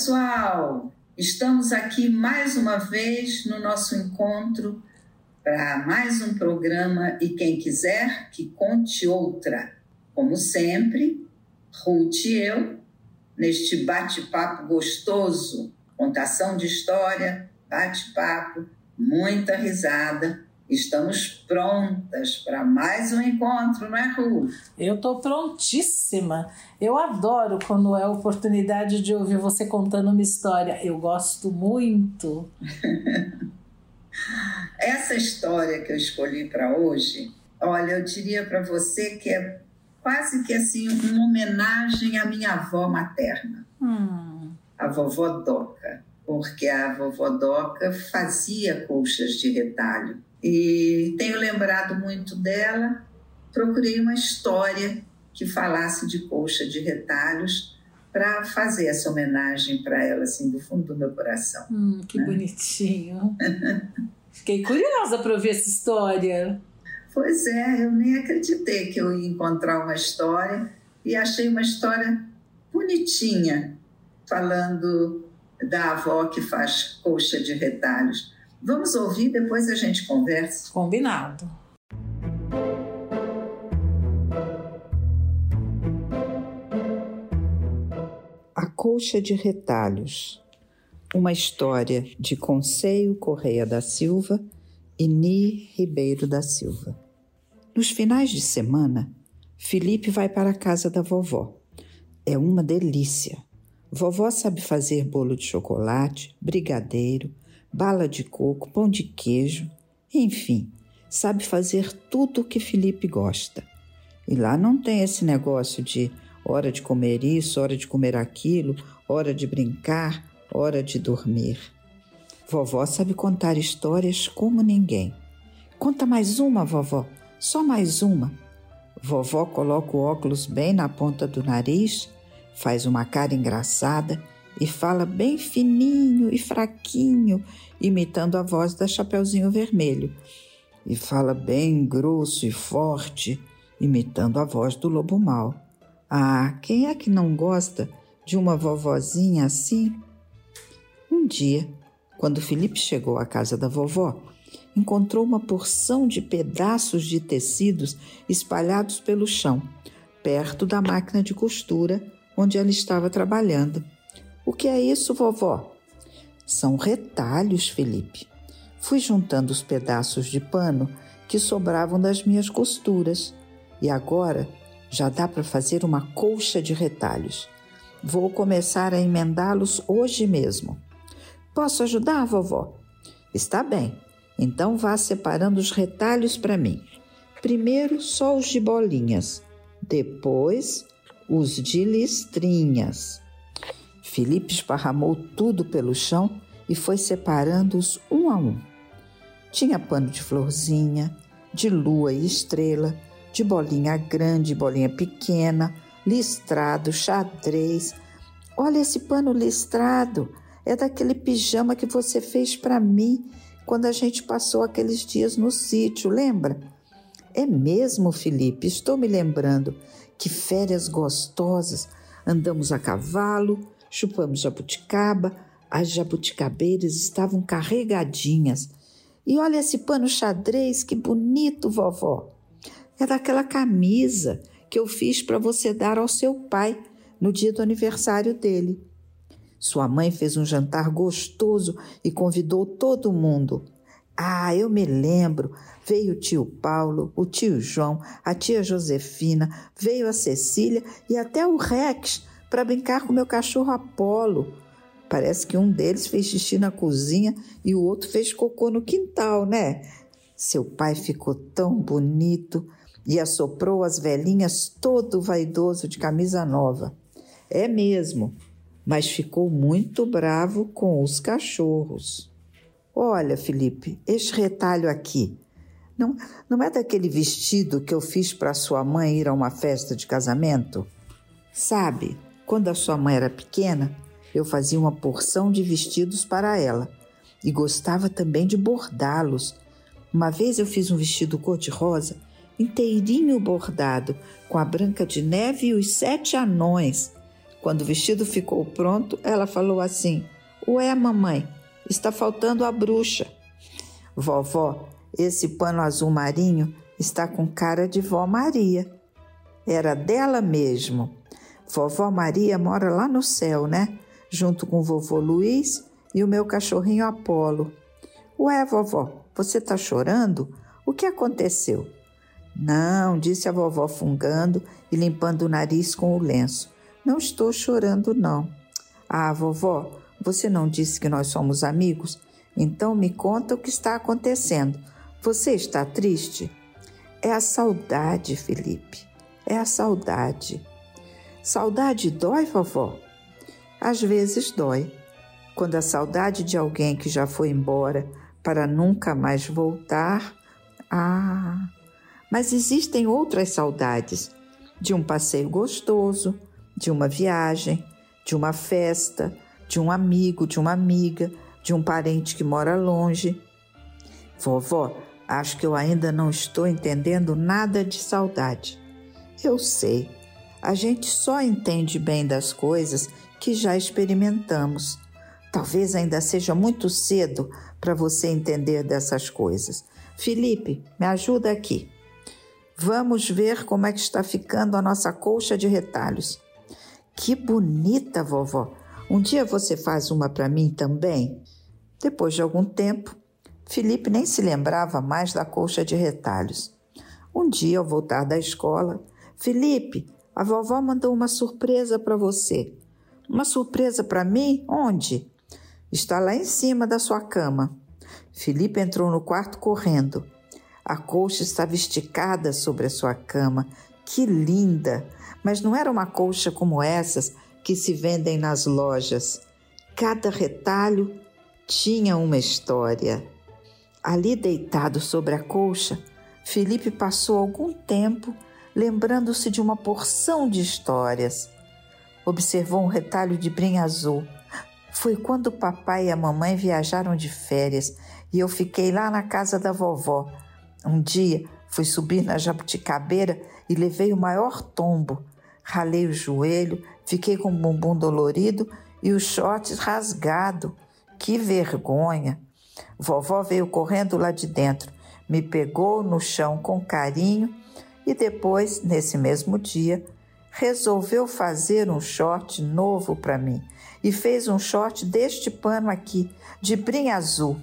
Pessoal! Estamos aqui mais uma vez no nosso encontro para mais um programa e quem quiser que conte outra. Como sempre, Ruth e eu, neste bate-papo gostoso, contação de história, bate-papo, muita risada. Estamos prontas para mais um encontro, não é, Ruth? Eu estou prontíssima. Eu adoro quando é a oportunidade de ouvir você contando uma história. Eu gosto muito. Essa história que eu escolhi para hoje, olha, eu diria para você que é quase que assim uma homenagem à minha avó materna, hum. a vovó Doca, porque a vovó Doca fazia colchas de retalho e tenho lembrado muito dela. Procurei uma história que falasse de colcha de retalhos para fazer essa homenagem para ela, assim, do fundo do meu coração. Hum, que né? bonitinho. Fiquei curiosa para ouvir essa história. Pois é, eu nem acreditei que eu ia encontrar uma história e achei uma história bonitinha, falando da avó que faz colcha de retalhos. Vamos ouvir, depois a gente conversa. Combinado. A Colcha de Retalhos. Uma história de Conceio Correia da Silva e Ni Ribeiro da Silva. Nos finais de semana, Felipe vai para a casa da vovó. É uma delícia. Vovó sabe fazer bolo de chocolate, brigadeiro, bala de coco, pão de queijo, enfim, sabe fazer tudo o que Felipe gosta. E lá não tem esse negócio de hora de comer isso, hora de comer aquilo, hora de brincar, hora de dormir. Vovó sabe contar histórias como ninguém. Conta mais uma, vovó, só mais uma. Vovó coloca o óculos bem na ponta do nariz, faz uma cara engraçada e fala bem fininho e fraquinho, imitando a voz da Chapeuzinho Vermelho. E fala bem grosso e forte, imitando a voz do Lobo Mal. Ah, quem é que não gosta de uma vovozinha assim? Um dia, quando Felipe chegou à casa da vovó, encontrou uma porção de pedaços de tecidos espalhados pelo chão, perto da máquina de costura onde ela estava trabalhando. O que é isso, vovó? São retalhos, Felipe. Fui juntando os pedaços de pano que sobravam das minhas costuras e agora já dá para fazer uma colcha de retalhos. Vou começar a emendá-los hoje mesmo. Posso ajudar, vovó? Está bem. Então vá separando os retalhos para mim. Primeiro só os de bolinhas, depois os de listrinhas. Felipe esparramou tudo pelo chão e foi separando-os um a um. Tinha pano de florzinha, de lua e estrela, de bolinha grande, bolinha pequena, listrado, xadrez. Olha esse pano listrado, é daquele pijama que você fez para mim quando a gente passou aqueles dias no sítio, lembra? É mesmo, Felipe, estou me lembrando. Que férias gostosas! Andamos a cavalo, chupamos jabuticaba, as jabuticabeiras estavam carregadinhas. E olha esse pano xadrez, que bonito, vovó. É daquela camisa que eu fiz para você dar ao seu pai no dia do aniversário dele. Sua mãe fez um jantar gostoso e convidou todo mundo. Ah, eu me lembro. Veio o tio Paulo, o tio João, a tia Josefina, veio a Cecília e até o Rex para brincar com meu cachorro Apolo. Parece que um deles fez xixi na cozinha e o outro fez cocô no quintal, né? Seu pai ficou tão bonito. e assoprou as velhinhas todo vaidoso de camisa nova. É mesmo, mas ficou muito bravo com os cachorros. Olha, Felipe, este retalho aqui. Não, não é daquele vestido que eu fiz para sua mãe ir a uma festa de casamento? Sabe, quando a sua mãe era pequena, eu fazia uma porção de vestidos para ela e gostava também de bordá-los. Uma vez eu fiz um vestido cor-de-rosa, inteirinho bordado, com a Branca de Neve e os sete anões. Quando o vestido ficou pronto, ela falou assim: Ué, mamãe, está faltando a bruxa. Vovó, esse pano azul marinho está com cara de vó Maria. Era dela mesmo. Vovó Maria mora lá no céu, né? Junto com vovô Luiz e o meu cachorrinho Apolo. Ué, vovó, você está chorando? O que aconteceu? Não, disse a vovó fungando e limpando o nariz com o lenço. Não estou chorando, não. Ah, vovó, você não disse que nós somos amigos? Então me conta o que está acontecendo. Você está triste? É a saudade, Felipe. É a saudade. Saudade dói, vovó? Às vezes dói. Quando a saudade de alguém que já foi embora para nunca mais voltar. Ah! Mas existem outras saudades de um passeio gostoso, de uma viagem, de uma festa, de um amigo, de uma amiga, de um parente que mora longe. Vovó, acho que eu ainda não estou entendendo nada de saudade. Eu sei, a gente só entende bem das coisas que já experimentamos. Talvez ainda seja muito cedo para você entender dessas coisas. Felipe, me ajuda aqui. Vamos ver como é que está ficando a nossa colcha de retalhos. Que bonita, vovó! Um dia você faz uma para mim também? Depois de algum tempo, Felipe nem se lembrava mais da colcha de retalhos. Um dia, ao voltar da escola, Felipe, a vovó mandou uma surpresa para você. Uma surpresa para mim? Onde? Está lá em cima da sua cama. Felipe entrou no quarto correndo. A colcha estava esticada sobre a sua cama. Que linda! Mas não era uma colcha como essas que se vendem nas lojas. Cada retalho tinha uma história. Ali deitado sobre a colcha, Felipe passou algum tempo lembrando-se de uma porção de histórias. Observou um retalho de brim azul. Foi quando o papai e a mamãe viajaram de férias e eu fiquei lá na casa da vovó um dia fui subir na jabuticabeira e levei o maior tombo. Ralei o joelho, fiquei com o bumbum dolorido e o short rasgado. Que vergonha! Vovó veio correndo lá de dentro, me pegou no chão com carinho e depois, nesse mesmo dia, resolveu fazer um short novo para mim e fez um short deste pano aqui, de brim azul.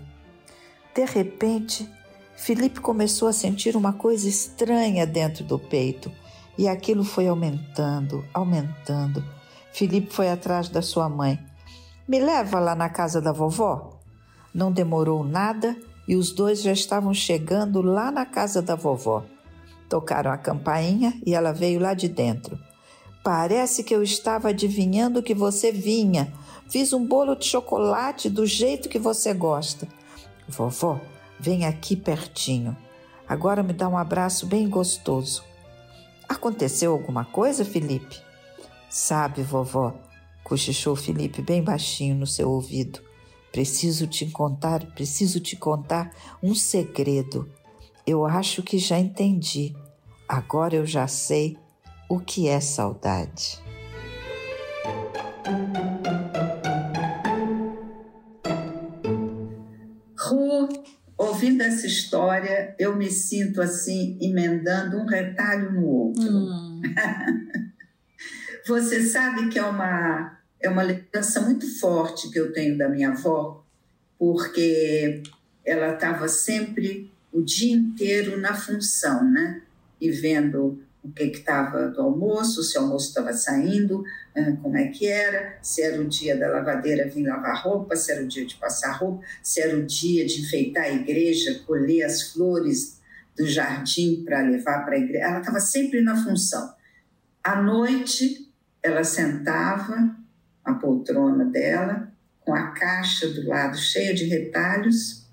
De repente, Felipe começou a sentir uma coisa estranha dentro do peito e aquilo foi aumentando, aumentando. Felipe foi atrás da sua mãe. Me leva lá na casa da vovó? Não demorou nada e os dois já estavam chegando lá na casa da vovó. Tocaram a campainha e ela veio lá de dentro. Parece que eu estava adivinhando que você vinha. Fiz um bolo de chocolate do jeito que você gosta. Vovó, Vem aqui pertinho. Agora me dá um abraço bem gostoso. Aconteceu alguma coisa, Felipe? Sabe, vovó, cochichou Felipe bem baixinho no seu ouvido. Preciso te contar, preciso te contar um segredo. Eu acho que já entendi. Agora eu já sei o que é saudade. ouvindo essa história, eu me sinto assim, emendando um retalho no outro. Hum. Você sabe que é uma, é uma lembrança muito forte que eu tenho da minha avó, porque ela estava sempre o dia inteiro na função, né? E vendo o que estava do almoço, se o almoço estava saindo, como é que era, se era o dia da lavadeira vir lavar roupa, se era o dia de passar roupa, se era o dia de enfeitar a igreja, colher as flores do jardim para levar para a igreja. Ela estava sempre na função. À noite, ela sentava a poltrona dela, com a caixa do lado cheia de retalhos,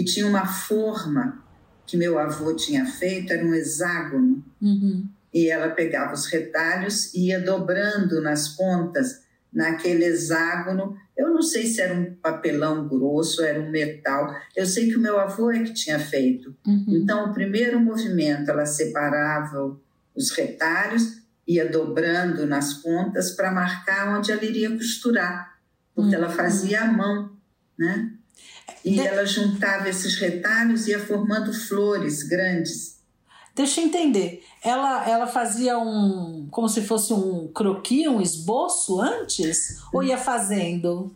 e tinha uma forma que meu avô tinha feito, era um hexágono. Uhum. E ela pegava os retalhos e ia dobrando nas pontas, naquele hexágono. Eu não sei se era um papelão grosso, era um metal. Eu sei que o meu avô é que tinha feito. Uhum. Então, o primeiro movimento, ela separava os retalhos, ia dobrando nas pontas para marcar onde ela iria costurar, porque uhum. ela fazia à mão, né? E de... ela juntava esses retalhos e ia formando flores grandes. Deixa eu entender. Ela, ela fazia um. como se fosse um croquis, um esboço antes? Ou ia fazendo?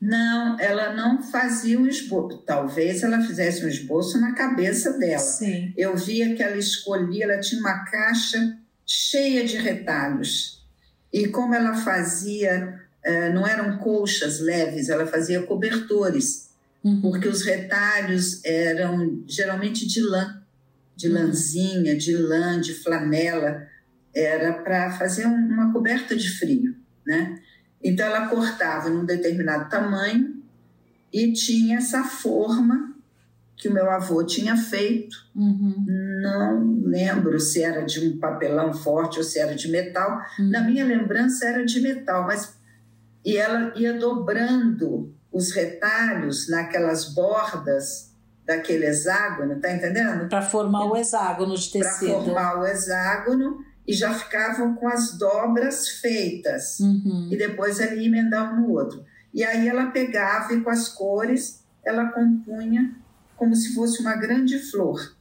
Não, ela não fazia um esboço. Talvez ela fizesse um esboço na cabeça dela. Sim. Eu via que ela escolhia, ela tinha uma caixa cheia de retalhos. E como ela fazia, eh, não eram colchas leves, ela fazia cobertores, uhum. porque os retalhos eram geralmente de lã de lãzinha, de lã, de flanela, era para fazer uma coberta de frio, né? Então ela cortava num determinado tamanho e tinha essa forma que o meu avô tinha feito. Uhum. Não lembro se era de um papelão forte ou se era de metal. Uhum. Na minha lembrança era de metal, mas e ela ia dobrando os retalhos naquelas bordas daquele hexágono, tá entendendo? Para formar o hexágono de tecido. Para formar o hexágono e já ficavam com as dobras feitas. Uhum. E depois ela ia emendar um no outro. E aí ela pegava e com as cores ela compunha como se fosse uma grande flor.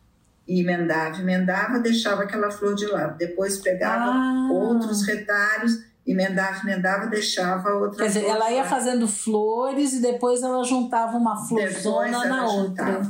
E emendava, emendava, deixava aquela flor de lado. Depois pegava ah. outros retalhos emendava, emendava, deixava outra. Quer dizer, ela ia fazendo flores e depois ela juntava uma florzona na outra.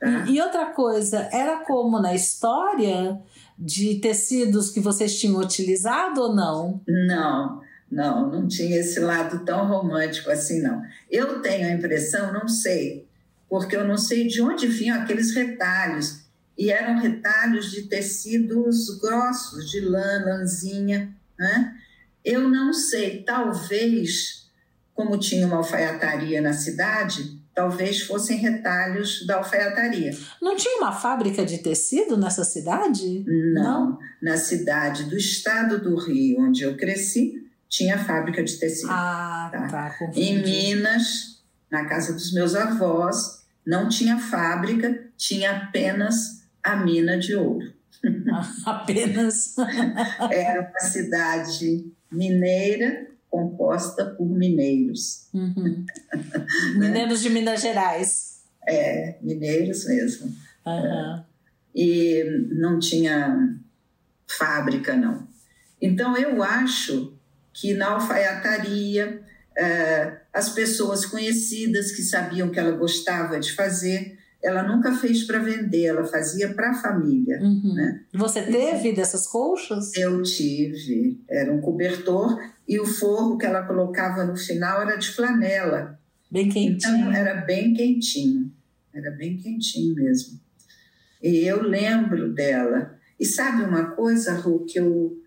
tá? e, e, outra coisa, era como na história de tecidos que vocês tinham utilizado ou não? Não, não, não tinha esse lado tão romântico assim, não. Eu tenho a impressão, não sei, porque eu não sei de onde vinham aqueles retalhos. E eram retalhos de tecidos grossos, de lã, lãzinha, né? Eu não sei, talvez, como tinha uma alfaiataria na cidade, talvez fossem retalhos da alfaiataria. Não tinha uma fábrica de tecido nessa cidade? Não. Não. Na cidade do estado do Rio, onde eu cresci, tinha fábrica de tecido. Ah, tá. tá em Minas, na casa dos meus avós, não tinha fábrica, tinha apenas a mina de ouro. apenas. Era uma cidade mineira composta por mineiros. Uhum. mineiros de Minas Gerais. É, mineiros mesmo. Uhum. E não tinha fábrica, não. Então, eu acho que na alfaiataria, é, as pessoas conhecidas que sabiam que ela gostava de fazer, ela nunca fez para vender, ela fazia para a família. Uhum. Né? Você teve dessas colchas? Eu tive. Era um cobertor e o forro que ela colocava no final era de flanela. Bem quentinho. Então era bem quentinho. Era bem quentinho mesmo. E eu lembro dela. E sabe uma coisa, Ru, que eu,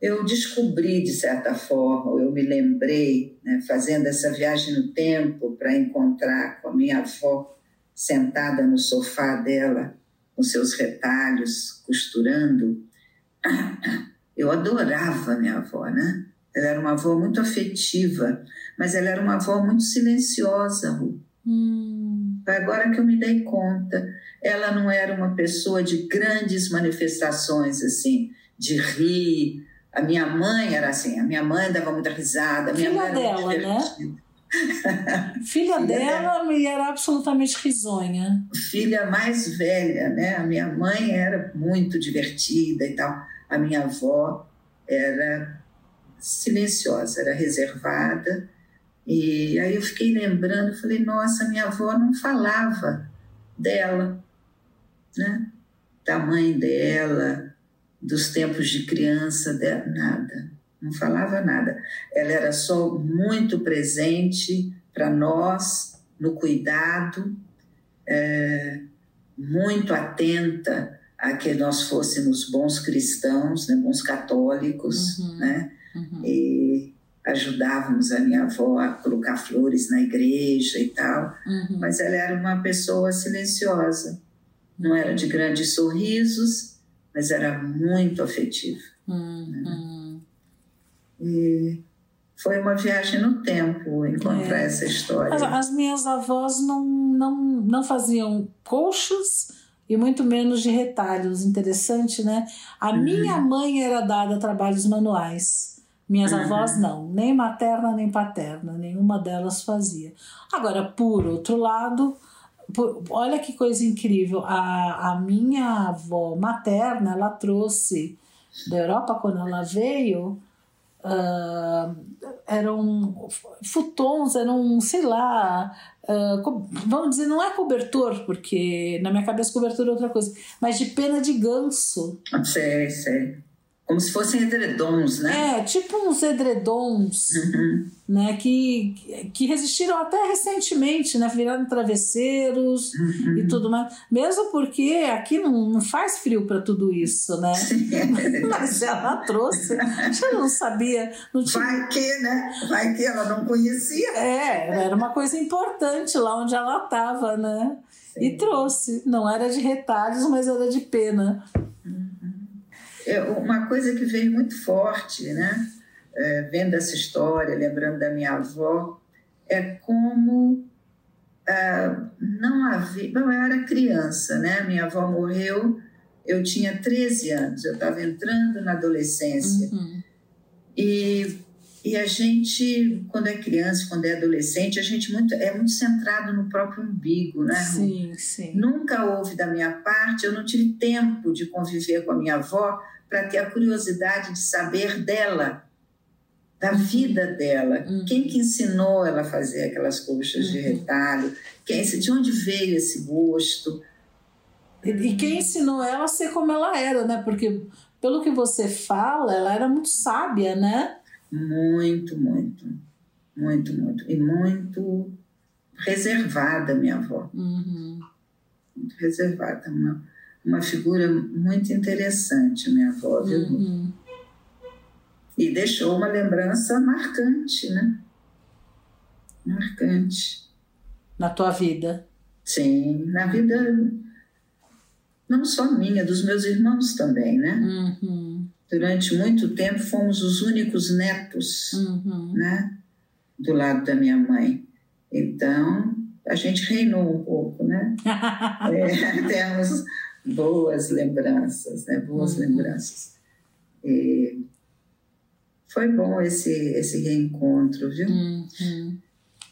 eu descobri de certa forma, eu me lembrei, né, fazendo essa viagem no tempo para encontrar com a minha avó sentada no sofá dela, com seus retalhos, costurando. Eu adorava minha avó, né? Ela era uma avó muito afetiva, mas ela era uma avó muito silenciosa, Ru. Hum. Agora que eu me dei conta, ela não era uma pessoa de grandes manifestações, assim, de rir. A minha mãe era assim, a minha mãe dava muita risada. A minha Filha mãe era dela, né? Filha, dela e era absolutamente risonha. Filha mais velha, né? A minha mãe era muito divertida e tal. A minha avó era silenciosa, era reservada. E aí eu fiquei lembrando, falei, nossa, minha avó não falava dela, né? Da mãe dela, dos tempos de criança dela, nada não falava nada. Ela era só muito presente para nós, no cuidado. É, muito atenta a que nós fôssemos bons cristãos, né, bons católicos, uhum, né? Uhum. E ajudávamos a minha avó a colocar flores na igreja e tal, uhum. mas ela era uma pessoa silenciosa, não era de grandes sorrisos, mas era muito afetiva. Né? E foi uma viagem no tempo encontrar é. essa história. As, as, minhas avós não, não, não faziam colchas e muito menos de retalhos. Interessante, né? A uhum. minha mãe era dada a trabalhos manuais. Minhas uhum. avós não, nem materna nem paterna, nenhuma delas fazia. Agora, por outro lado, por, olha que coisa incrível, a, a minha avó materna, ela trouxe da Europa quando ela veio uh, eram futons, eram, sei lá, uh, vamos dizer, não é cobertor, porque na minha cabeça cobertor é outra coisa, mas de pena de ganso. Sei, sei. Como se fossem edredons, né? É, tipo uns edredons, uhum. né? Que, que resistiram até recentemente, né? Viraram travesseiros uhum. e tudo mais. Mesmo porque aqui não, não faz frio para tudo isso, né? Mas ela trouxe, já não sabia. Não tinha... Vai que, né? Vai que ela não conhecia. É, era uma coisa importante lá onde ela estava, né? Sim. E trouxe. Não era de retalhos, mas era de pena é uma coisa que veio muito forte, né? É, vendo essa história, lembrando da minha avó, é como ah, não havia. Bom, eu era criança, né? Minha avó morreu, eu tinha 13 anos, eu estava entrando na adolescência. Uhum. E, e a gente, quando é criança, quando é adolescente, a gente muito, é muito centrado no próprio umbigo, né? Sim, sim. Nunca houve da minha parte, eu não tive tempo de conviver com a minha avó para ter a curiosidade de saber dela, da uhum. vida dela. Uhum. Quem que ensinou ela a fazer aquelas colchas uhum. de retalho? Quem, de onde veio esse gosto? E, e quem ensinou ela a ser como ela era, né? Porque pelo que você fala, ela era muito sábia, né? Muito, muito. Muito, muito. E muito reservada, minha avó. Uhum. Muito reservada. Uma, uma figura muito interessante, minha avó, viu? Uhum. E deixou uma lembrança marcante, né? Marcante. Na tua vida? Sim, na vida não só minha, dos meus irmãos também, né? Uhum. Durante muito tempo fomos os únicos netos, uhum. né? Do lado da minha mãe. Então, a gente reinou um pouco, né? é, temos boas lembranças, né? Boas uhum. lembranças. E foi bom esse, esse reencontro, viu? Uhum.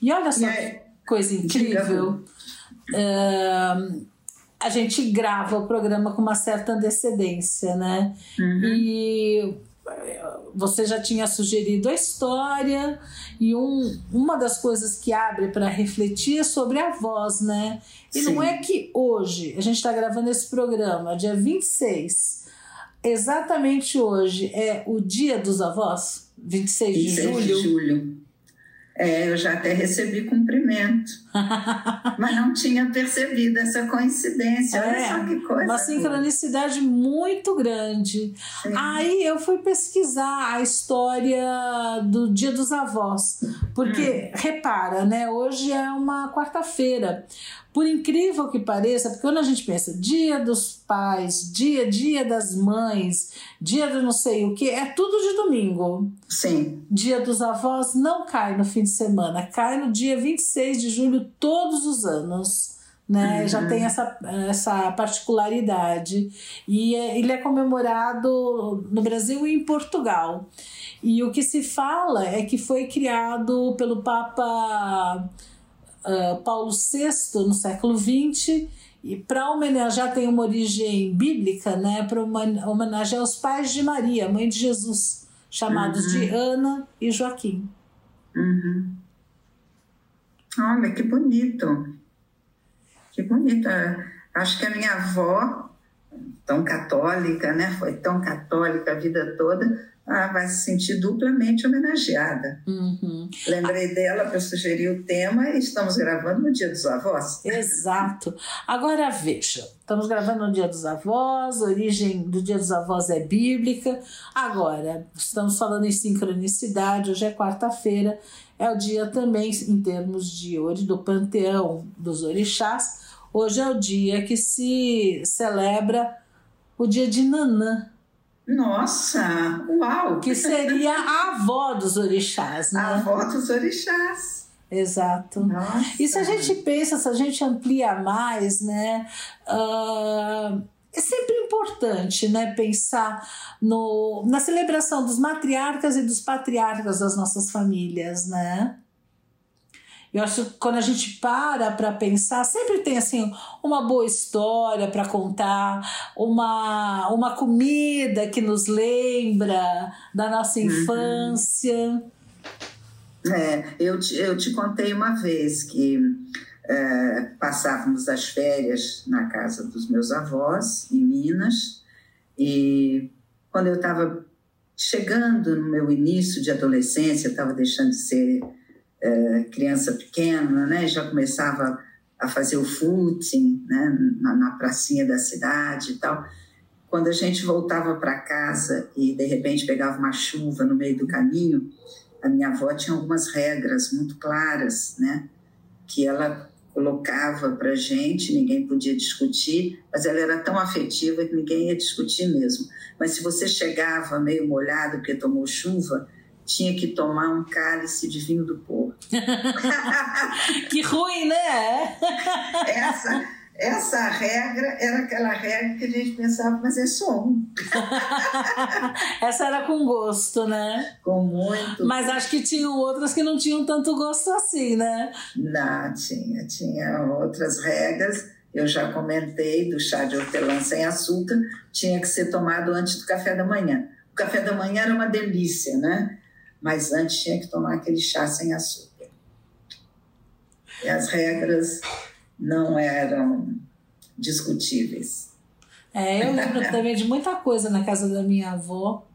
E olha só que coisa incrível. A gente grava o programa com uma certa antecedência, né? Uhum. E você já tinha sugerido a história e um, uma das coisas que abre para refletir é sobre a voz, né? E Sim. não é que hoje, a gente está gravando esse programa, dia 26, exatamente hoje é o dia dos avós, 26, 26 de julho. De julho. É, eu já até recebi cumprimento, mas não tinha percebido essa coincidência. É, Olha só que coisa. Uma sincronicidade boa. muito grande. Sim. Aí eu fui pesquisar a história do Dia dos Avós, porque hum. repara, né? Hoje é uma quarta-feira. Por incrível que pareça, porque quando a gente pensa dia dos pais, dia, dia das mães, dia do não sei o que, é tudo de domingo. Sim. Dia dos avós não cai no fim de semana, cai no dia 26 de julho todos os anos. Né? Uhum. Já tem essa, essa particularidade. E é, ele é comemorado no Brasil e em Portugal. E o que se fala é que foi criado pelo Papa uh, Paulo VI no século XX e para homenagear tem uma origem bíblica, né? Para homenagear os pais de Maria, mãe de Jesus, chamados uhum. de Ana e Joaquim. Uhum. Olha que bonito, que bonito. Acho que a minha avó, tão católica, né? Foi tão católica a vida toda, ah, vai se sentir duplamente homenageada. Uhum. Lembrei dela para sugerir o tema e estamos gravando no Dia dos Avós. Exato. Agora veja, estamos gravando no Dia dos Avós, a origem do Dia dos Avós é bíblica. Agora, estamos falando em sincronicidade, hoje é quarta-feira, é o dia também, em termos de hoje, do panteão dos orixás. Hoje é o dia que se celebra o dia de Nanã. Nossa, uau! Que seria a avó dos orixás, né? A avó dos orixás. Exato. Nossa. E se a gente pensa, se a gente amplia mais, né? Uh, é sempre importante, né? Pensar no, na celebração dos matriarcas e dos patriarcas das nossas famílias, né? Eu acho que quando a gente para para pensar, sempre tem assim uma boa história para contar, uma, uma comida que nos lembra da nossa uhum. infância. É, eu te, eu te contei uma vez que é, passávamos as férias na casa dos meus avós, em Minas, e quando eu estava chegando no meu início de adolescência, estava deixando de ser é, criança pequena, né, já começava a fazer o footing né, na, na pracinha da cidade e tal. Quando a gente voltava para casa e de repente pegava uma chuva no meio do caminho, a minha avó tinha algumas regras muito claras, né, que ela colocava para gente, ninguém podia discutir, mas ela era tão afetiva que ninguém ia discutir mesmo. Mas se você chegava meio molhado porque tomou chuva, tinha que tomar um cálice de vinho do Porto. que ruim, né? essa, essa regra era aquela regra que a gente pensava, mas é só um. essa era com gosto, né? Com muito. Mas acho que tinham outras que não tinham tanto gosto assim, né? Não, tinha. Tinha outras regras. Eu já comentei do chá de hortelã sem açúcar, tinha que ser tomado antes do café da manhã. O café da manhã era uma delícia, né? mas antes tinha que tomar aquele chá sem açúcar. E as regras não eram discutíveis. É, eu lembro também de muita coisa na casa da minha avó.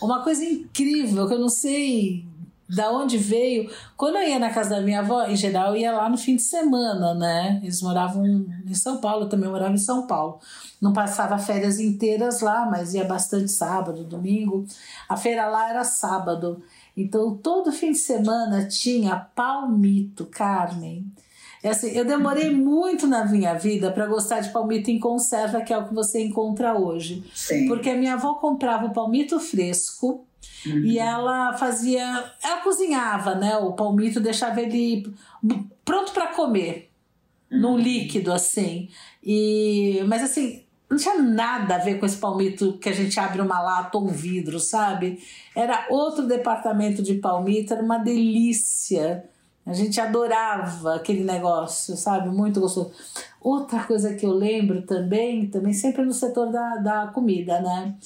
Uma coisa incrível que eu não sei da onde veio. Quando eu ia na casa da minha avó, em geral, eu ia lá no fim de semana, né? Eles moravam em São Paulo, eu também morava em São Paulo. Não passava férias inteiras lá, mas ia bastante sábado, domingo. A feira lá era sábado. Então, todo fim de semana tinha palmito, Carmen. É assim, eu demorei muito na minha vida para gostar de palmito em conserva, que é o que você encontra hoje. Sim. Porque a minha avó comprava o palmito fresco, Uhum. E ela fazia, ela cozinhava, né? O palmito deixava ele pronto para comer, uhum. num líquido assim. E mas assim, não tinha nada a ver com esse palmito que a gente abre uma lata ou um vidro, sabe? Era outro departamento de palmito, era uma delícia. A gente adorava aquele negócio, sabe? Muito gostoso. Outra coisa que eu lembro também, também sempre no setor da, da comida, né?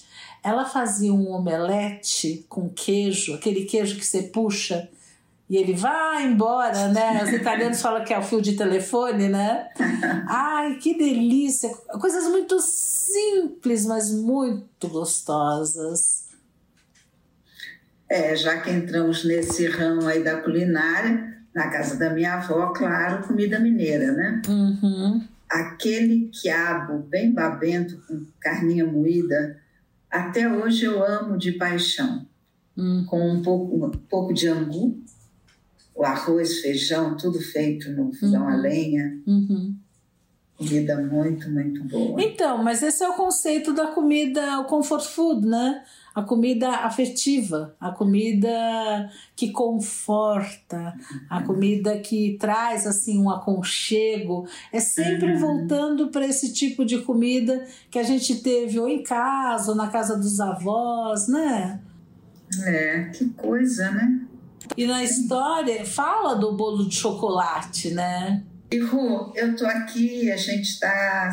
Ela fazia um omelete com queijo, aquele queijo que você puxa e ele vai embora, né? Os italianos falam que é o fio de telefone, né? Ai, que delícia! Coisas muito simples, mas muito gostosas. É, já que entramos nesse ramo aí da culinária, na casa da minha avó, claro, comida mineira, né? Uhum. Aquele quiabo bem babento com carninha moída, até hoje eu amo de paixão. Uhum. Com um pouco, um pouco de angu, o arroz, feijão, tudo feito no fogão uhum. a lenha. Uhum. Comida muito, muito boa. Então, mas esse é o conceito da comida, o comfort food, né? A comida afetiva, a comida que conforta, a comida que traz assim um aconchego. É sempre uhum. voltando para esse tipo de comida que a gente teve ou em casa, ou na casa dos avós, né? É, que coisa, né? E na história fala do bolo de chocolate, né? E Ru, eu estou aqui, a gente está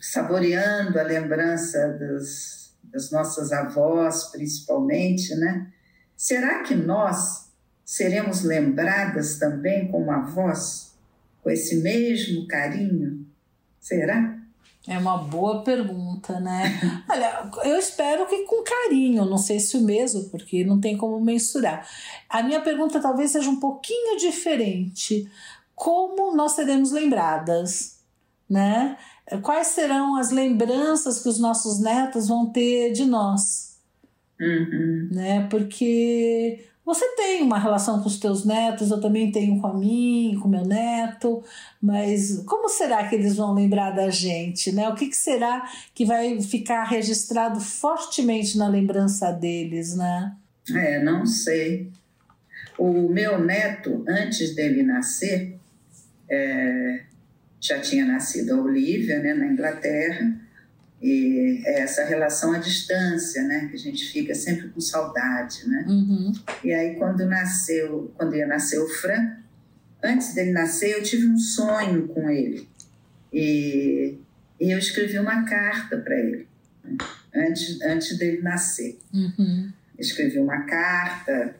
saboreando a lembrança dos, das nossas avós, principalmente, né? Será que nós seremos lembradas também como avós, com esse mesmo carinho? Será? É uma boa pergunta, né? Olha, eu espero que com carinho, não sei se o mesmo, porque não tem como mensurar. A minha pergunta talvez seja um pouquinho diferente. Como nós seremos lembradas, né? Quais serão as lembranças que os nossos netos vão ter de nós? Uhum. Né? Porque você tem uma relação com os teus netos, eu também tenho com a mim, com meu neto, mas como será que eles vão lembrar da gente, né? O que, que será que vai ficar registrado fortemente na lembrança deles, né? É, não sei. O meu neto, antes dele nascer, é, já tinha nascido a Olivia, né, na Inglaterra, e é essa relação à distância, né? Que a gente fica sempre com saudade, né? Uhum. E aí quando nasceu, quando ia nascer o Fran, antes dele nascer eu tive um sonho com ele e, e eu escrevi uma carta para ele né? antes antes dele nascer. Uhum. Escrevi uma carta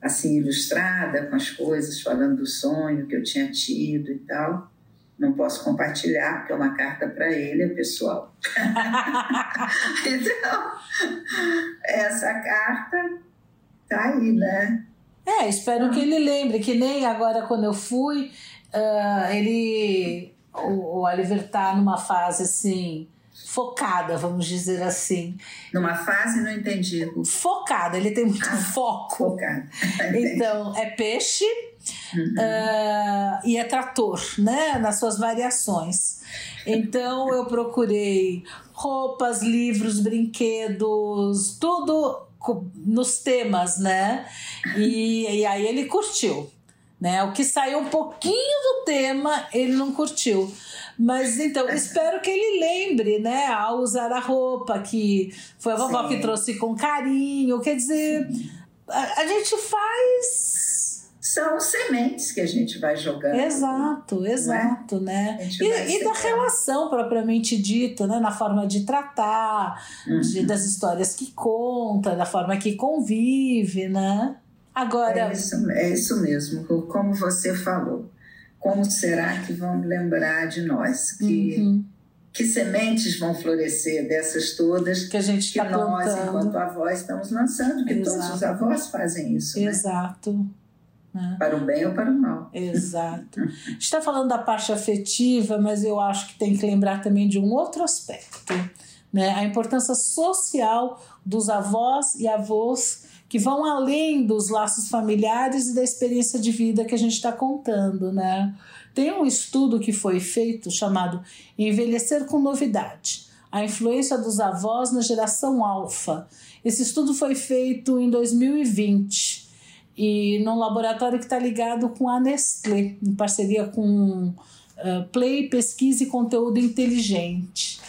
assim ilustrada com as coisas falando do sonho que eu tinha tido e tal não posso compartilhar, porque é uma carta para ele, é pessoal. então, essa carta tá aí, né? É, espero que ele lembre, que nem agora quando eu fui, uh, ele. O, o Oliver tá numa fase assim focada, vamos dizer assim. Numa fase, não entendi. Focada, ele tem muito ah, foco. Focada. então, é peixe uhum. uh, e é trator, né? Nas suas variações. Então, eu procurei roupas, livros, brinquedos, tudo nos temas, né? E, e aí ele curtiu. Né? O que saiu um pouquinho do tema, ele não curtiu. Mas então, espero que ele lembre, né, ao usar a roupa que foi a vovó Sim. que trouxe com carinho. Quer dizer, a, a, gente faz. São sementes que a gente vai jogando. Exato, é? exato, é? né? E, e da relação propriamente dita, né? Na forma de tratar, uhum. de, das histórias que conta, da forma que convive, né? Agora. É isso, é isso mesmo, como você falou como será que vão lembrar de nós? Que, uhum. que sementes vão florescer dessas todas que, a gente que tá nós, plantando. enquanto avós, estamos lançando? Que Exato. todos os avós fazem isso. Né? Exato. Né? Para o bem ou para o mal. Exato. A gente está falando da parte afetiva, mas eu acho que tem que lembrar também de um outro aspecto. Né? A importância social dos avós e avós que vão além dos laços familiares e da experiência de vida que a gente está contando, né? Tem um estudo que foi feito chamado Envelhecer com Novidade: A influência dos avós na geração alfa. Esse estudo foi feito em 2020 e num laboratório que está ligado com a Nestlé, em parceria com uh, Play Pesquisa e Conteúdo Inteligente.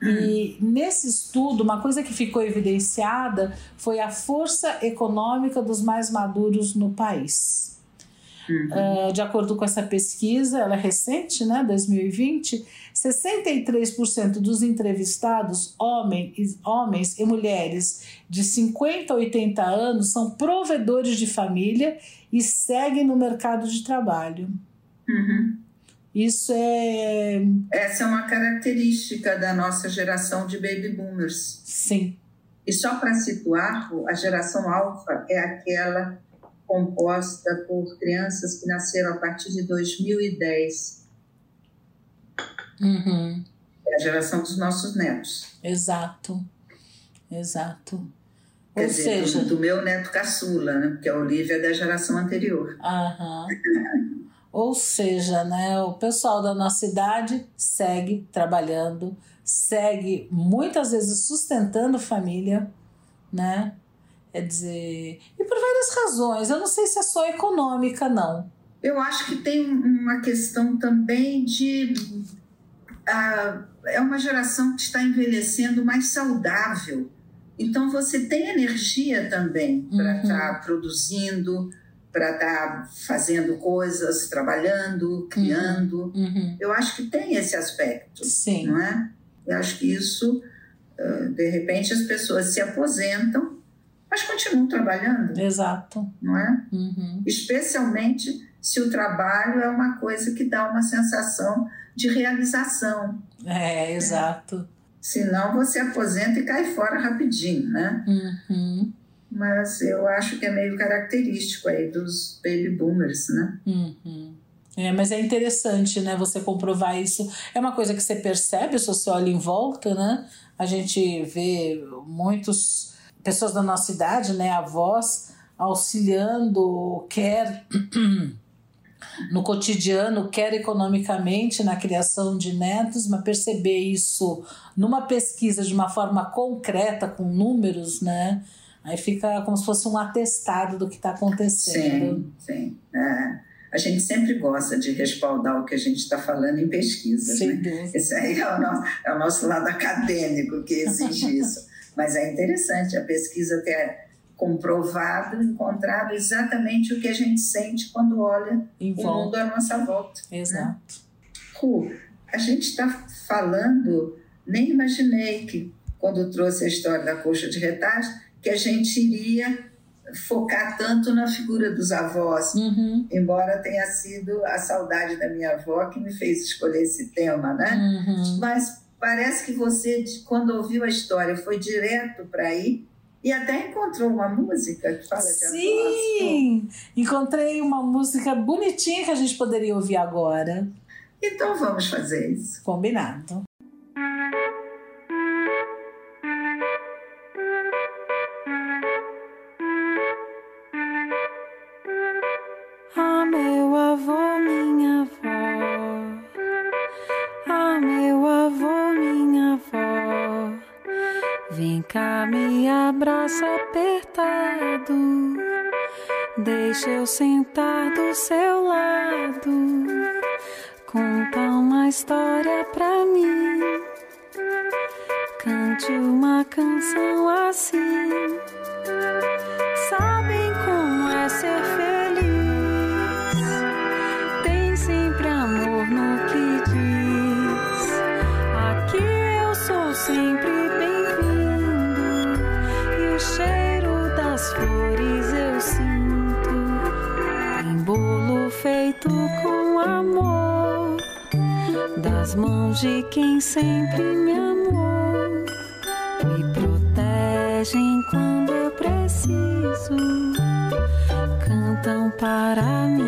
E nesse estudo, uma coisa que ficou evidenciada foi a força econômica dos mais maduros no país. Uhum. Uh, de acordo com essa pesquisa, ela é recente, né, 2020, 63% dos entrevistados, homens, homens e mulheres de 50 a 80 anos, são provedores de família e seguem no mercado de trabalho. Uhum. Isso é. Essa é uma característica da nossa geração de baby boomers. Sim. E só para situar, a geração alfa é aquela composta por crianças que nasceram a partir de 2010. Uhum. É a geração dos nossos netos. Exato. Exato. Quer Ou dizer, seja, do, do, meu neto caçula, né? Porque a Olivia é da geração anterior. Aham. Ou seja, né, o pessoal da nossa idade segue trabalhando, segue muitas vezes sustentando família, né? Quer dizer, e por várias razões. Eu não sei se é só econômica, não. Eu acho que tem uma questão também de. Uh, é uma geração que está envelhecendo mais saudável. Então você tem energia também para estar uhum. tá produzindo, para estar tá fazendo coisas, trabalhando, criando. Uhum. Uhum. Eu acho que tem esse aspecto, Sim. não é? Eu acho que isso, de repente, as pessoas se aposentam, mas continuam trabalhando. Exato. Não é? Uhum. Especialmente se o trabalho é uma coisa que dá uma sensação de realização. É, exato. Senão você aposenta e cai fora rapidinho, né? Uhum. Mas eu acho que é meio característico aí dos baby boomers, né? Uhum. É, mas é interessante, né, você comprovar isso. É uma coisa que você percebe se você olha em volta, né? A gente vê muitos pessoas da nossa idade, né, avós, auxiliando, quer no cotidiano, quer economicamente na criação de netos, mas perceber isso numa pesquisa de uma forma concreta, com números, né? Aí fica como se fosse um atestado do que está acontecendo. Sim, sim. É a gente sempre gosta de respaldar o que a gente está falando em pesquisas. Sim, né? Esse aí é o, nosso, é o nosso lado acadêmico que exige isso. Mas é interessante a pesquisa ter comprovado, encontrado exatamente o que a gente sente quando olha em o mundo à nossa volta. Né? Exato. Né? Ru, a gente está falando, nem imaginei que quando trouxe a história da coxa de retalhos, que a gente iria focar tanto na figura dos avós, uhum. embora tenha sido a saudade da minha avó que me fez escolher esse tema, né? Uhum. Mas parece que você, quando ouviu a história, foi direto para aí e até encontrou uma música que fala de Sim! Encontrei uma música bonitinha que a gente poderia ouvir agora. Então vamos fazer isso. Combinado. Para mim.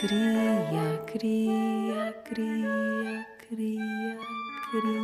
Cria, cria, cria, cria, cria.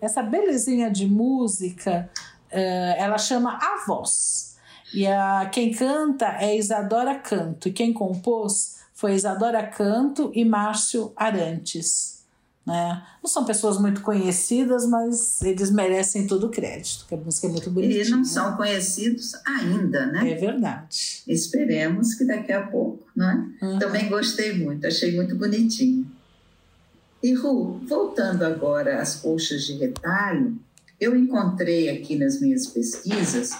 Essa belezinha de música, eh, ela chama A Voz. E a, quem canta é Isadora Canto, e quem compôs foi Isadora Canto e Márcio Arantes. Né? Não são pessoas muito conhecidas, mas eles merecem todo o crédito, porque a música é muito bonita. E não são conhecidos ainda, né? É verdade. Esperemos que daqui a pouco, não é? Uhum. Também gostei muito, achei muito bonitinho. E Ru, voltando agora às colchas de retalho, eu encontrei aqui nas minhas pesquisas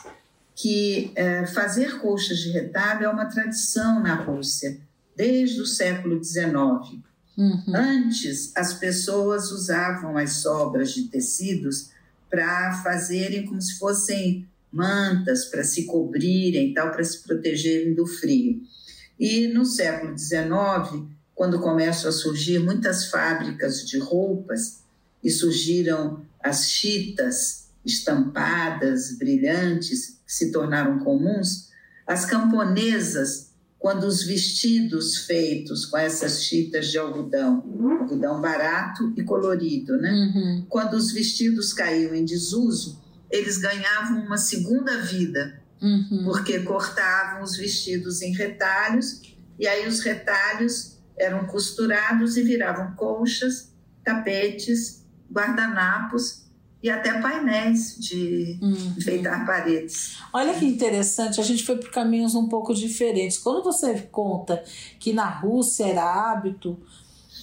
que é, fazer colchas de retalho é uma tradição na Rússia desde o século XIX. Uhum. Antes, as pessoas usavam as sobras de tecidos para fazerem como se fossem mantas, para se cobrirem, tal, para se protegerem do frio. E no século XIX, quando começam a surgir muitas fábricas de roupas e surgiram as chitas estampadas, brilhantes, que se tornaram comuns, as camponesas, quando os vestidos feitos com essas chitas de algodão, algodão barato e colorido, né? Uhum. Quando os vestidos caíam em desuso, eles ganhavam uma segunda vida, uhum. porque cortavam os vestidos em retalhos e aí os retalhos eram costurados e viravam colchas, tapetes, guardanapos e até painéis de uhum. enfeitar paredes. Olha que interessante, a gente foi por caminhos um pouco diferentes. Quando você conta que na Rússia era hábito,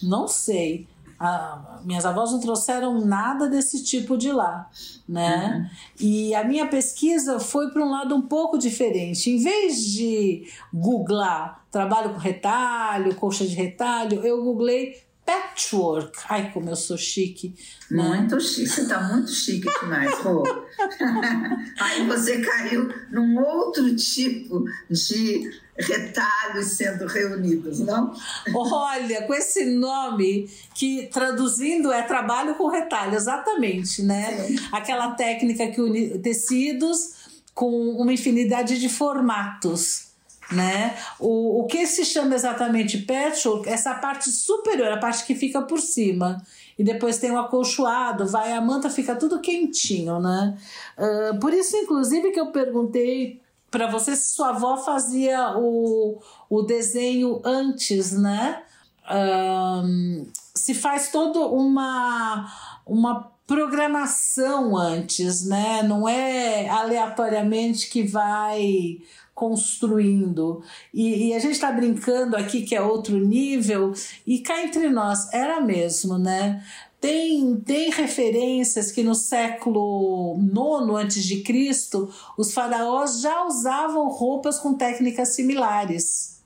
não sei. Ah, minhas avós não trouxeram nada desse tipo de lá, né? Uhum. E a minha pesquisa foi para um lado um pouco diferente. Em vez de googlar trabalho com retalho, colcha de retalho, eu googlei patchwork. Ai, como eu sou chique. Né? Muito chique, você tá muito chique demais, pô. Aí você caiu num outro tipo de retalhos sendo reunidos, não? Olha, com esse nome que traduzindo é trabalho com retalho, exatamente, né? Sim. Aquela técnica que une tecidos com uma infinidade de formatos né? O, o que se chama exatamente patchwork, essa parte superior, a parte que fica por cima. E depois tem o acolchoado, vai a manta, fica tudo quentinho, né? Uh, por isso, inclusive, que eu perguntei para você se sua avó fazia o, o desenho antes, né? Uh, se faz toda uma, uma programação antes, né? Não é aleatoriamente que vai construindo. E, e a gente está brincando aqui que é outro nível, e cá entre nós, era mesmo, né? Tem, tem referências que no século IX antes de Cristo os faraós já usavam roupas com técnicas similares.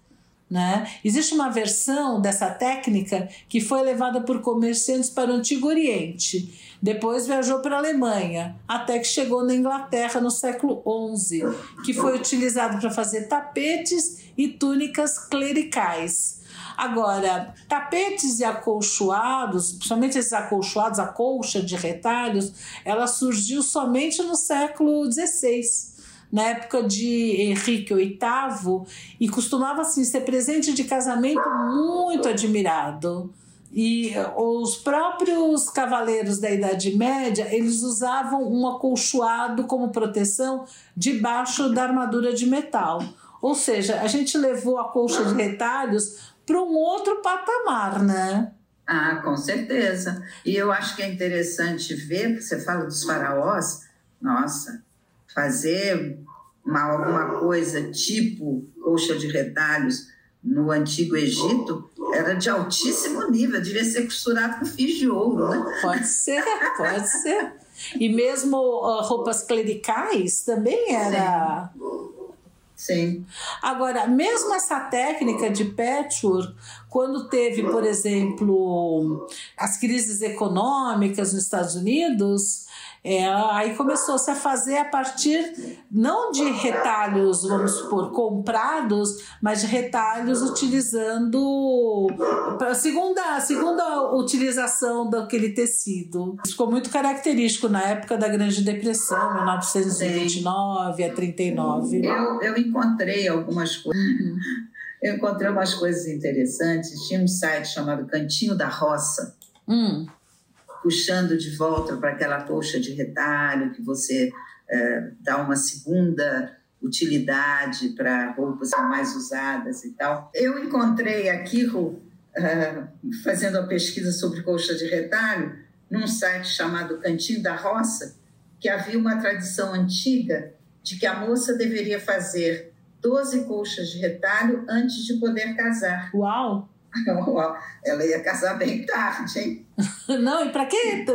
Né? Existe uma versão dessa técnica que foi levada por comerciantes para o Antigo Oriente. Depois viajou para a Alemanha, até que chegou na Inglaterra no século XI, que foi utilizado para fazer tapetes e túnicas clericais. Agora, tapetes e acolchoados, principalmente esses acolchoados, a colcha de retalhos, ela surgiu somente no século XVI na época de Henrique VIII e costumava assim ser presente de casamento muito admirado. E os próprios cavaleiros da Idade Média, eles usavam um acolchoado como proteção debaixo da armadura de metal. Ou seja, a gente levou a colcha de retalhos para um outro patamar, né? Ah, com certeza. E eu acho que é interessante ver, você fala dos faraós, nossa, fazer uma, alguma coisa tipo colcha de retalhos no Antigo Egito era de altíssimo nível, devia ser costurado com fios de ouro, né? Pode ser, pode ser. E mesmo uh, roupas clericais também era. Sim. Sim. Agora, mesmo essa técnica de patchwork, quando teve, por exemplo, as crises econômicas nos Estados Unidos, é, aí começou-se a fazer a partir não de retalhos, vamos supor, comprados, mas de retalhos utilizando a segunda, a segunda utilização daquele tecido. Isso ficou muito característico na época da Grande Depressão, 1929 Sim. a 39. Eu, eu encontrei algumas coisas. Uhum. Eu encontrei umas coisas interessantes. Tinha um site chamado Cantinho da Roça. Hum puxando de volta para aquela colcha de retalho que você é, dá uma segunda utilidade para roupas mais usadas e tal. Eu encontrei aqui, Ru, uh, fazendo a pesquisa sobre colcha de retalho, num site chamado Cantinho da Roça, que havia uma tradição antiga de que a moça deveria fazer 12 colchas de retalho antes de poder casar. Uau! Ela ia casar bem tarde, hein? Não, e para quê?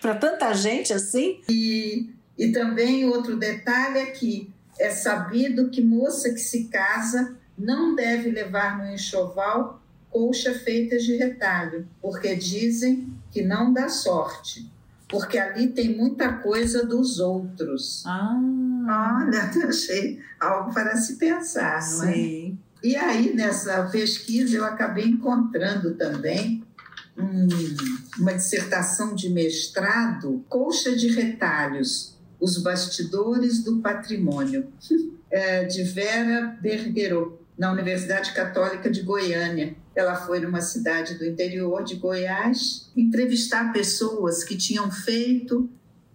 Para tanta gente assim? E, e também outro detalhe é que é sabido que moça que se casa não deve levar no enxoval colcha feita de retalho, porque dizem que não dá sorte, porque ali tem muita coisa dos outros. Ah. Olha, achei algo para se pensar, não é? E aí, nessa pesquisa, eu acabei encontrando também um, uma dissertação de mestrado, Colcha de Retalhos, os Bastidores do Patrimônio, é, de Vera Bergerot, na Universidade Católica de Goiânia. Ela foi numa cidade do interior de Goiás entrevistar pessoas que tinham feito,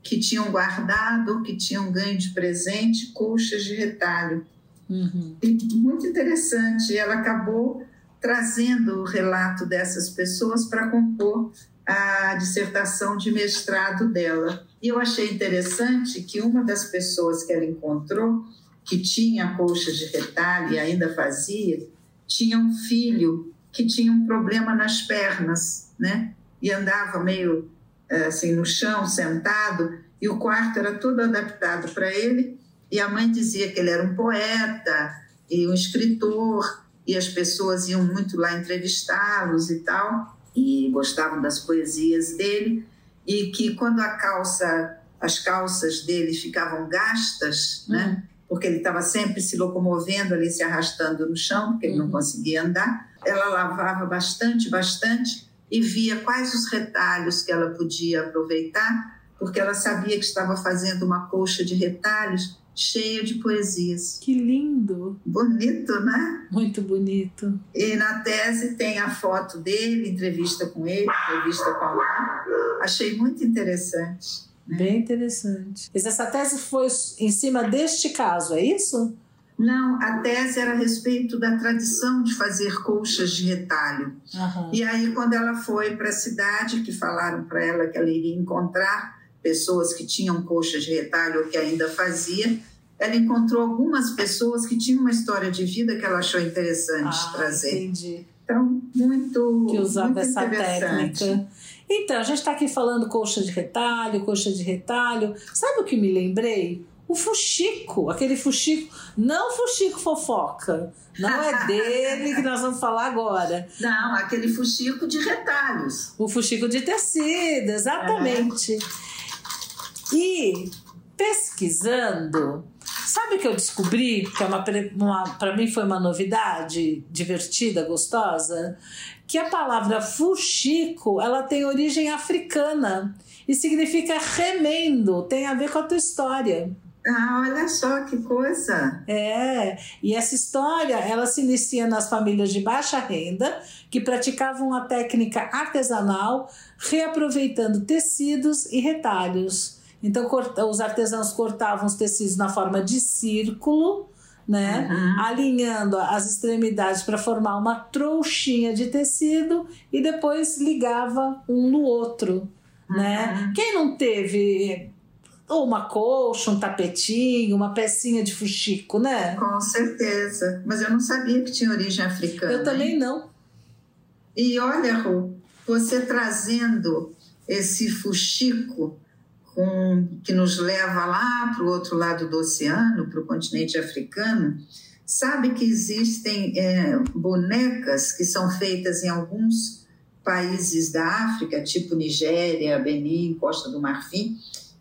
que tinham guardado, que tinham ganho de presente colchas de retalho. Uhum. E muito interessante, ela acabou trazendo o relato dessas pessoas para compor a dissertação de mestrado dela. E eu achei interessante que uma das pessoas que ela encontrou, que tinha colcha de retalho e ainda fazia, tinha um filho que tinha um problema nas pernas, né? E andava meio eh, assim no chão, sentado, e o quarto era todo adaptado para ele. E a mãe dizia que ele era um poeta e um escritor, e as pessoas iam muito lá entrevistá-los e tal, e gostavam das poesias dele e que quando a calça, as calças dele ficavam gastas, né? uhum. né? Porque ele estava sempre se locomovendo ali, se arrastando no chão, porque ele não uhum. conseguia andar. Ela lavava bastante, bastante e via quais os retalhos que ela podia aproveitar, porque ela sabia que estava fazendo uma colcha de retalhos cheia de poesias. Que lindo! Bonito, né? Muito bonito. E na tese tem a foto dele, entrevista com ele, entrevista com a mãe. Achei muito interessante. Né? Bem interessante. Mas essa tese foi em cima deste caso, é isso? Não, a tese era a respeito da tradição de fazer colchas de retalho. Uhum. E aí, quando ela foi para a cidade, que falaram para ela que ela iria encontrar pessoas que tinham colchas de retalho ou que ainda fazia, ela encontrou algumas pessoas que tinham uma história de vida que ela achou interessante ah, trazer. Entendi. Então, muito. Que usava muito essa técnica. Então, a gente está aqui falando colcha de retalho, colcha de retalho. Sabe o que me lembrei? O fuxico, aquele fuxico, não fuxico fofoca, não é dele que nós vamos falar agora. Não, aquele fuxico de retalhos. O fuxico de tecido, exatamente. É. E pesquisando, sabe o que eu descobri? Que é uma, uma para mim foi uma novidade divertida, gostosa, que a palavra fuxico, ela tem origem africana e significa remendo, tem a ver com a tua história. Ah, olha só que coisa! É, e essa história ela se inicia nas famílias de baixa renda que praticavam a técnica artesanal reaproveitando tecidos e retalhos. Então, os artesãos cortavam os tecidos na forma de círculo, né? Uhum. Alinhando as extremidades para formar uma trouxinha de tecido e depois ligava um no outro, uhum. né? Quem não teve uma colcha, um tapetinho, uma pecinha de fuxico, né? Com certeza. Mas eu não sabia que tinha origem africana. Eu também não. E olha, Ru, você trazendo esse fuxico que nos leva lá para o outro lado do oceano, para o continente africano, sabe que existem é, bonecas que são feitas em alguns países da África, tipo Nigéria, Benin, Costa do Marfim,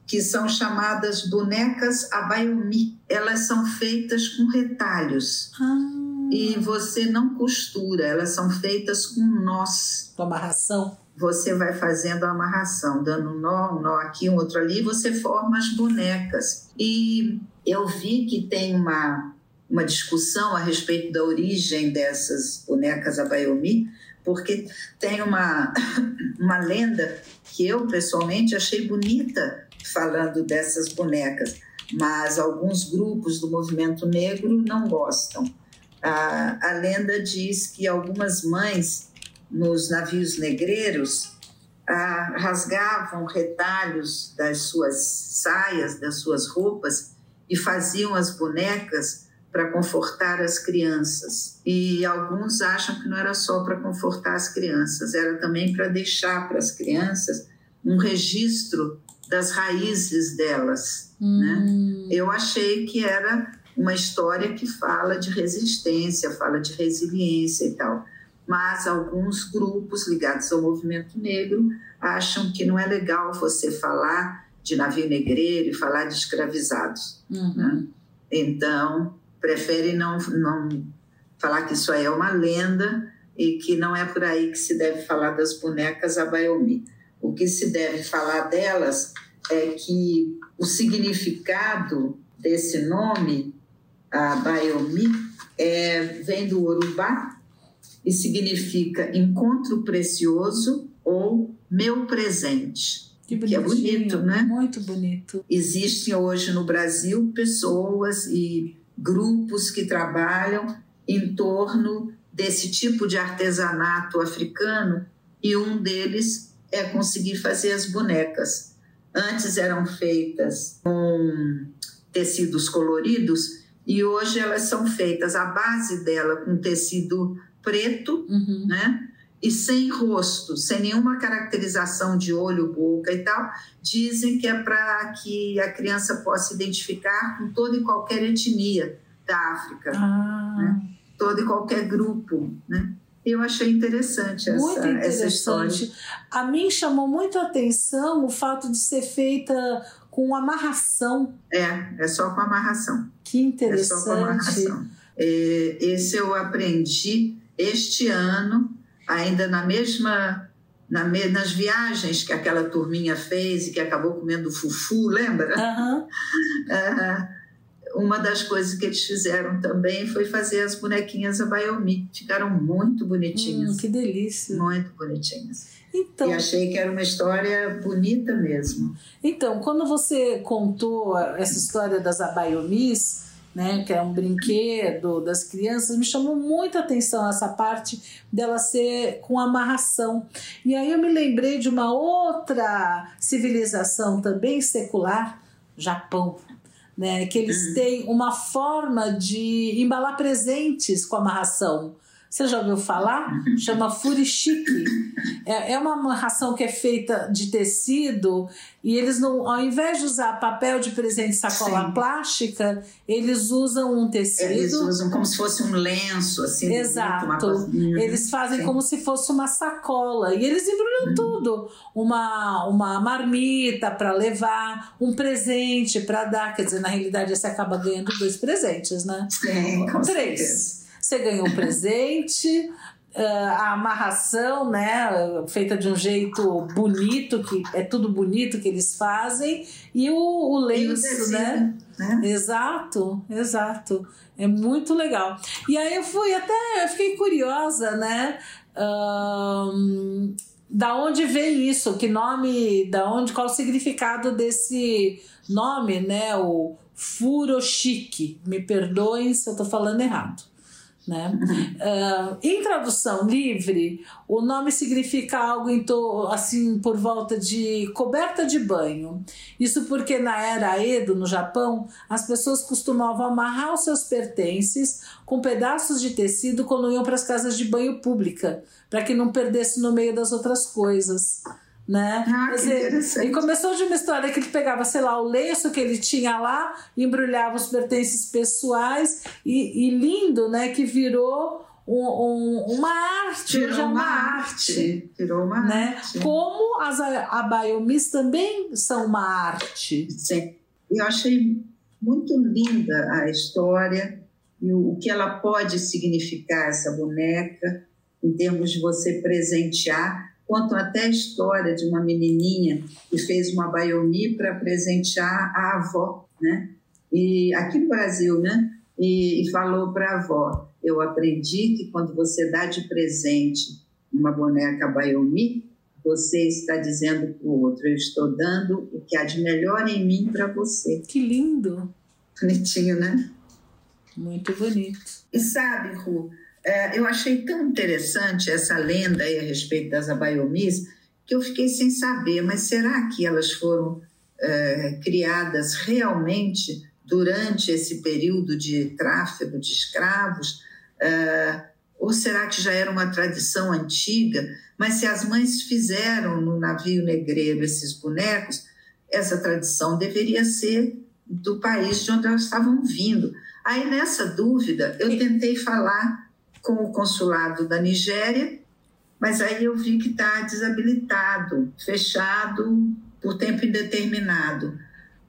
que são chamadas bonecas abayomi. Elas são feitas com retalhos. Ah. E você não costura, elas são feitas com nós. Com amarração? Você vai fazendo a amarração, dando um nó, um nó aqui, um outro ali, você forma as bonecas. E eu vi que tem uma, uma discussão a respeito da origem dessas bonecas Abayomi, porque tem uma, uma lenda que eu pessoalmente achei bonita falando dessas bonecas. mas alguns grupos do movimento negro não gostam. A, a lenda diz que algumas mães nos navios negreiros ah, rasgavam retalhos das suas saias, das suas roupas e faziam as bonecas para confortar as crianças. E alguns acham que não era só para confortar as crianças, era também para deixar para as crianças um registro das raízes delas. Né? Hum. Né? Eu achei que era uma história que fala de resistência, fala de resiliência e tal. Mas alguns grupos ligados ao movimento negro acham que não é legal você falar de navio negreiro e falar de escravizados. Uhum. Né? Então, prefere não, não falar que isso aí é uma lenda e que não é por aí que se deve falar das bonecas Abayomi. O que se deve falar delas é que o significado desse nome, Abayomi, é, vem do Urubá e significa encontro precioso ou meu presente. Que, que é bonito, né? Muito bonito. Existem hoje no Brasil pessoas e grupos que trabalham em torno desse tipo de artesanato africano e um deles é conseguir fazer as bonecas. Antes eram feitas com tecidos coloridos e hoje elas são feitas a base dela com tecido preto, uhum. né? e sem rosto, sem nenhuma caracterização de olho, boca e tal, dizem que é para que a criança possa identificar com toda e qualquer etnia da África, ah. né? todo e qualquer grupo, né? Eu achei interessante essa, muito interessante. essa história. A mim chamou muito a atenção o fato de ser feita com amarração. É, é só com amarração. Que interessante. É só com amarração. É, esse eu aprendi este ano ainda na mesma na, nas viagens que aquela turminha fez e que acabou comendo fufu, lembra? Uhum. uma das coisas que eles fizeram também foi fazer as bonequinhas a Bayomi. Ficaram muito bonitinhas. Hum, que delícia. Muito bonitinhas. Então, e achei que era uma história bonita mesmo. Então, quando você contou essa história das abaiomis, né, que é um brinquedo das crianças, me chamou muita atenção essa parte dela ser com amarração. E aí eu me lembrei de uma outra civilização também secular, Japão, né, que eles uhum. têm uma forma de embalar presentes com amarração. Você já ouviu falar? Chama furishiki. É, é uma ração que é feita de tecido e eles, não, ao invés de usar papel de presente sacola Sim. plástica, eles usam um tecido. Eles usam como se fosse um lenço, assim. Exato. Eles fazem Sim. como se fosse uma sacola. E eles embrulham hum. tudo. Uma, uma marmita para levar, um presente para dar. Quer dizer, na realidade, você acaba ganhando dois presentes, né? Sim, com Três. Certeza. Você ganhou um presente, uh, a amarração, né, feita de um jeito bonito, que é tudo bonito que eles fazem, e o, o lenço, o né? né? Exato, exato. É muito legal. E aí eu fui até, eu fiquei curiosa, né? Um, da onde vem isso? Que nome, da onde, qual o significado desse nome, né? O furoshiki. Me perdoem se eu estou falando errado. Né? Uh, em tradução livre, o nome significa algo em to, assim por volta de coberta de banho. Isso porque na era Edo, no Japão, as pessoas costumavam amarrar os seus pertences com pedaços de tecido quando iam para as casas de banho pública, para que não perdesse no meio das outras coisas né? Ah, dizer, e começou de uma história que ele pegava, sei lá, o lenço que ele tinha lá, embrulhava os pertences pessoais e, e lindo, né? Que virou um, um, uma arte, virou é uma, uma arte, arte, virou uma né? arte. Como as abaiomis também são uma arte. Sim, eu achei muito linda a história e o, o que ela pode significar essa boneca em termos de você presentear contam até a história de uma menininha que fez uma baiomi para presentear a avó, né? E aqui no Brasil, né? E, e falou para a avó: Eu aprendi que quando você dá de presente uma boneca baiomi, você está dizendo para o outro: eu estou dando o que há de melhor em mim para você. Que lindo! Bonitinho, né? Muito bonito. E sabe, Ru, é, eu achei tão interessante essa lenda aí a respeito das abaiomis que eu fiquei sem saber, mas será que elas foram é, criadas realmente durante esse período de tráfego de escravos? É, ou será que já era uma tradição antiga? Mas se as mães fizeram no navio negreiro esses bonecos, essa tradição deveria ser do país de onde elas estavam vindo. Aí, nessa dúvida, eu tentei falar com o consulado da Nigéria, mas aí eu vi que está desabilitado, fechado por tempo indeterminado.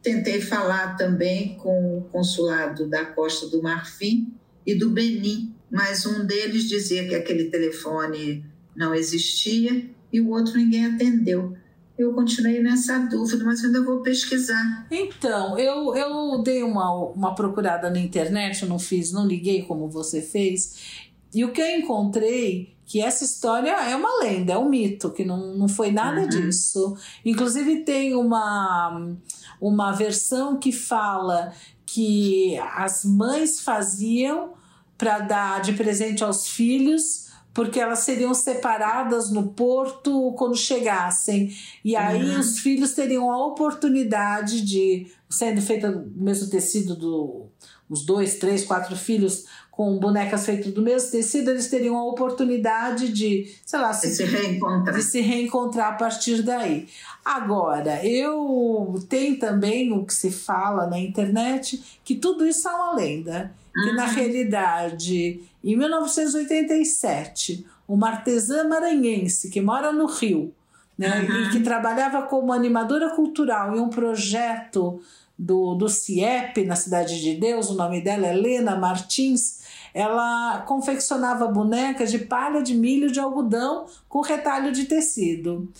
Tentei falar também com o consulado da Costa do Marfim e do Benin, mas um deles dizia que aquele telefone não existia e o outro ninguém atendeu eu continuei nessa dúvida, mas ainda vou pesquisar. Então, eu, eu dei uma, uma procurada na internet, eu não fiz, não liguei como você fez, e o que eu encontrei que essa história é uma lenda, é um mito, que não, não foi nada uhum. disso. Inclusive tem uma, uma versão que fala que as mães faziam para dar de presente aos filhos porque elas seriam separadas no porto quando chegassem. E aí uhum. os filhos teriam a oportunidade de, sendo feita do mesmo tecido do os dois, três, quatro filhos com bonecas feitas do mesmo tecido, eles teriam a oportunidade de, sei lá, se, se reencontrar. de se reencontrar a partir daí. Agora, eu tenho também o que se fala na internet que tudo isso é uma lenda, uhum. que na uhum. realidade em 1987, uma artesã maranhense que mora no Rio, né, uhum. e que trabalhava como animadora cultural em um projeto do, do CIEP, na Cidade de Deus, o nome dela é Helena Martins, ela confeccionava bonecas de palha de milho de algodão com retalho de tecido.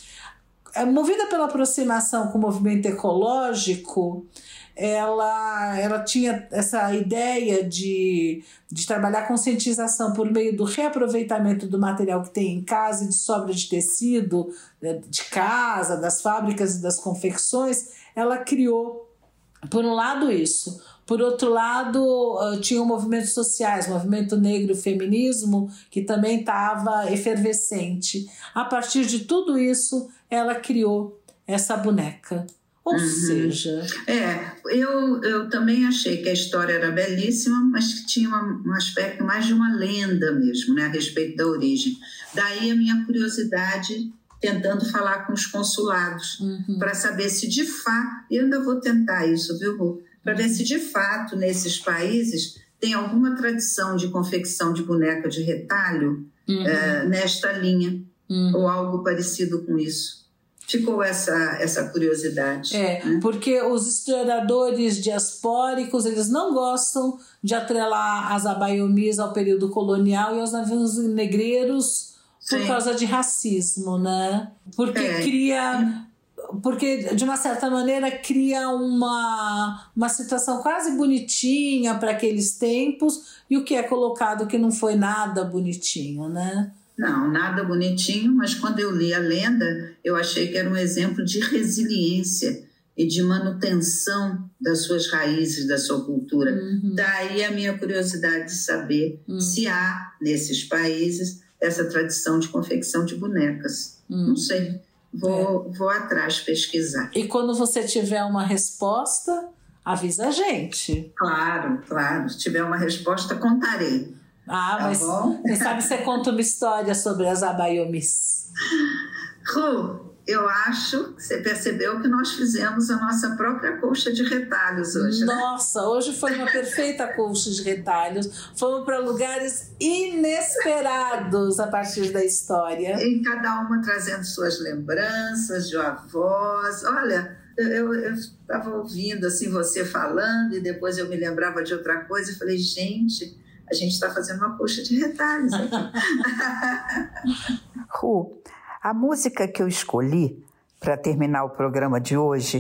É, movida pela aproximação com o movimento ecológico, ela, ela tinha essa ideia de, de trabalhar conscientização por meio do reaproveitamento do material que tem em casa e de sobra de tecido né, de casa, das fábricas e das confecções, ela criou, por um lado, isso. Por outro lado, tinha movimentos sociais, movimento negro, feminismo, que também estava efervescente. A partir de tudo isso, ela criou essa boneca. Ou uhum. seja. É, eu, eu também achei que a história era belíssima, mas que tinha um aspecto mais de uma lenda mesmo, né, a respeito da origem. Daí a minha curiosidade tentando falar com os consulados, uhum. para saber se de fato. Eu ainda vou tentar isso, viu? Para ver se de fato nesses países tem alguma tradição de confecção de boneca de retalho uhum. é, nesta linha, uhum. ou algo parecido com isso ficou essa, essa curiosidade. É, né? porque os historiadores diaspóricos, eles não gostam de atrelar as abaiomis ao período colonial e aos navios negreiros por Sim. causa de racismo, né? Porque é. cria porque de uma certa maneira cria uma, uma situação quase bonitinha para aqueles tempos e o que é colocado que não foi nada bonitinho, né? Não, nada bonitinho, mas quando eu li a lenda, eu achei que era um exemplo de resiliência e de manutenção das suas raízes, da sua cultura. Uhum. Daí a minha curiosidade de saber uhum. se há nesses países essa tradição de confecção de bonecas. Uhum. Não sei. Vou, é. vou atrás pesquisar. E quando você tiver uma resposta, avisa a gente. Claro, claro. Se tiver uma resposta, contarei. Ah, tá mas bom? quem sabe você conta uma história sobre as abaiomis. Ru, eu acho que você percebeu que nós fizemos a nossa própria colcha de retalhos hoje. Né? Nossa, né? hoje foi uma perfeita colcha de retalhos. Fomos para lugares inesperados a partir da história. E cada uma trazendo suas lembranças de avós. Olha, eu estava ouvindo assim você falando e depois eu me lembrava de outra coisa e falei, gente a gente está fazendo uma coxa de retalhos aqui. Ru, a música que eu escolhi para terminar o programa de hoje,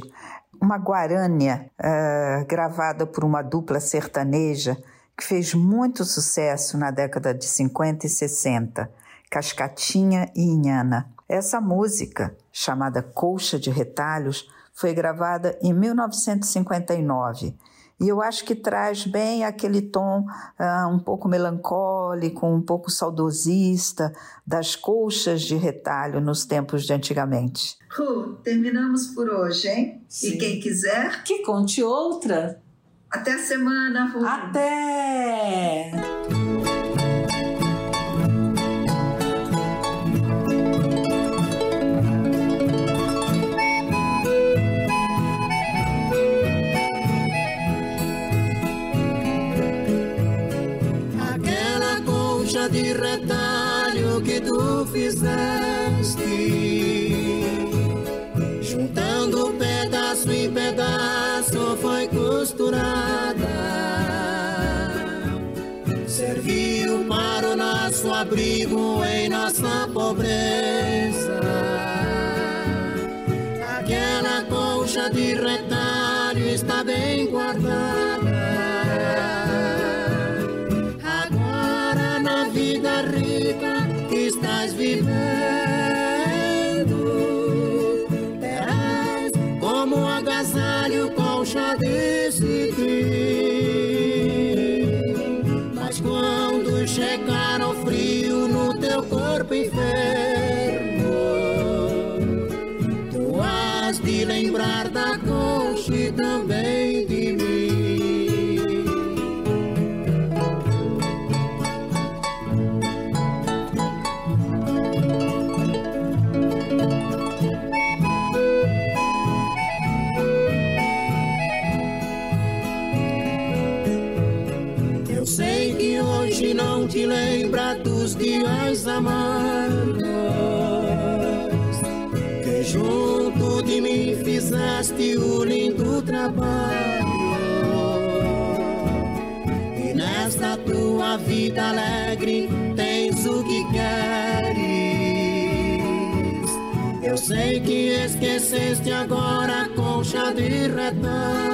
uma guarânia uh, gravada por uma dupla sertaneja que fez muito sucesso na década de 50 e 60, Cascatinha e Inhana. Essa música, chamada Colcha de Retalhos, foi gravada em 1959 e eu acho que traz bem aquele tom uh, um pouco melancólico, um pouco saudosista das colchas de retalho nos tempos de antigamente. Ru, terminamos por hoje, hein? Sim. E quem quiser. Que conte outra. Até a semana, Ru. Até! De retalho que tu fizeste, juntando pedaço em pedaço foi costurada, serviu para o nosso abrigo em nossa pobreza. Aquela colcha de retalho está bem guardada. Vida alegre tens o que queres. Eu sei que esqueceste agora a concha de retalho.